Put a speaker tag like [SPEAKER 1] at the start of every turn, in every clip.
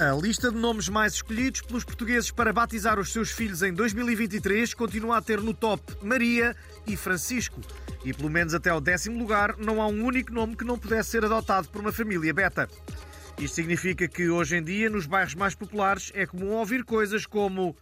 [SPEAKER 1] A lista de nomes mais escolhidos pelos portugueses para batizar os seus filhos em 2023 continua a ter no top Maria e Francisco. E pelo menos até ao décimo lugar não há um único nome que não pudesse ser adotado por uma família beta. Isto significa que hoje em dia, nos bairros mais populares, é comum ouvir coisas como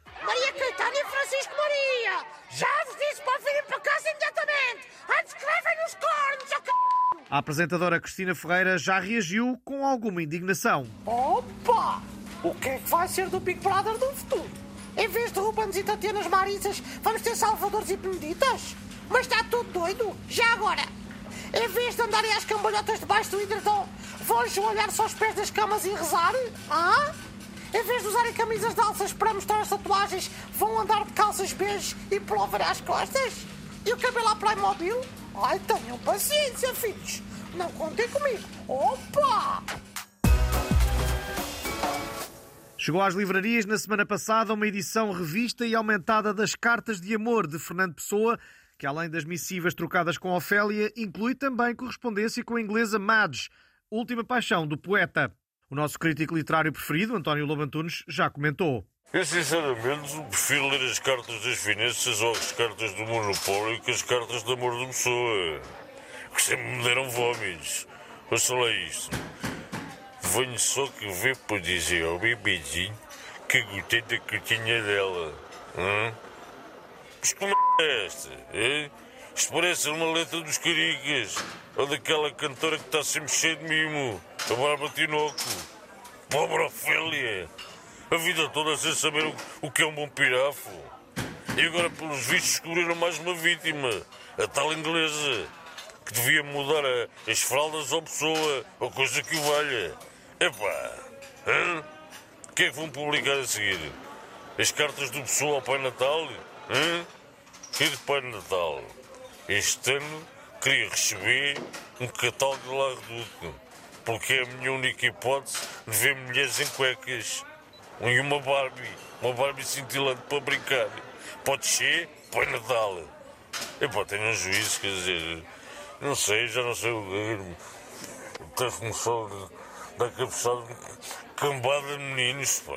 [SPEAKER 1] a apresentadora Cristina Ferreira já reagiu com alguma indignação.
[SPEAKER 2] Opa! O que é que vai ser do Big Brother do futuro? Em vez de Rubens e Tatianas Marissas, vamos ter Salvadores e Beneditas? Mas está tudo doido? Já agora! Em vez de andarem às cambalhotas debaixo do hidratão, vão ajoelhar-se aos pés das camas e rezar? Ah? Em vez de usarem camisas de alças para mostrar as tatuagens, vão andar de calças beijo e pullover às costas? E o cabelo à Playmobil? Ai, tenham paciência, filhos! Não contem comigo! Opa!
[SPEAKER 1] Chegou às livrarias na semana passada uma edição revista e aumentada das Cartas de Amor de Fernando Pessoa, que além das missivas trocadas com Ofélia, inclui também correspondência com a inglesa Madge, última paixão do poeta. O nosso crítico literário preferido, António Lobo Antunes, já comentou.
[SPEAKER 3] Eu sinceramente prefiro ler as cartas das finanças ou as cartas do monopólio que as cartas de amor de pessoa. Que sempre me deram vômitos. Ouça lá isto. Venho só que ver para dizer ao bebezinho que gostei da cartinha dela. Mas como é esta? Hein? Isto parece uma letra dos caricas. Ou daquela cantora que está sempre cheia de mimo. A Bárbara Tinoco. Pobre Ofélia. A vida toda sem saber o, o que é um bom pirafo. E agora, pelos vistos, descobriram mais uma vítima. A tal inglesa. Que devia mudar a- as fraldas ou pessoa. Ou coisa que o valha. Epá. Hã? O que é que vão publicar a seguir? As cartas do pessoa ao Pai Natal? Hã? Querido Pai Natal, este ano queria receber um catálogo de La porque é a minha única hipótese de ver mulheres em cuecas. E uma Barbie, uma Barbie cintilante para brincar. Pode ser Pai Natal. Epá, tenho um juízo, quer dizer, não sei, já não sei o que. Até começou a dar cabeçada cambada de meninos, pá.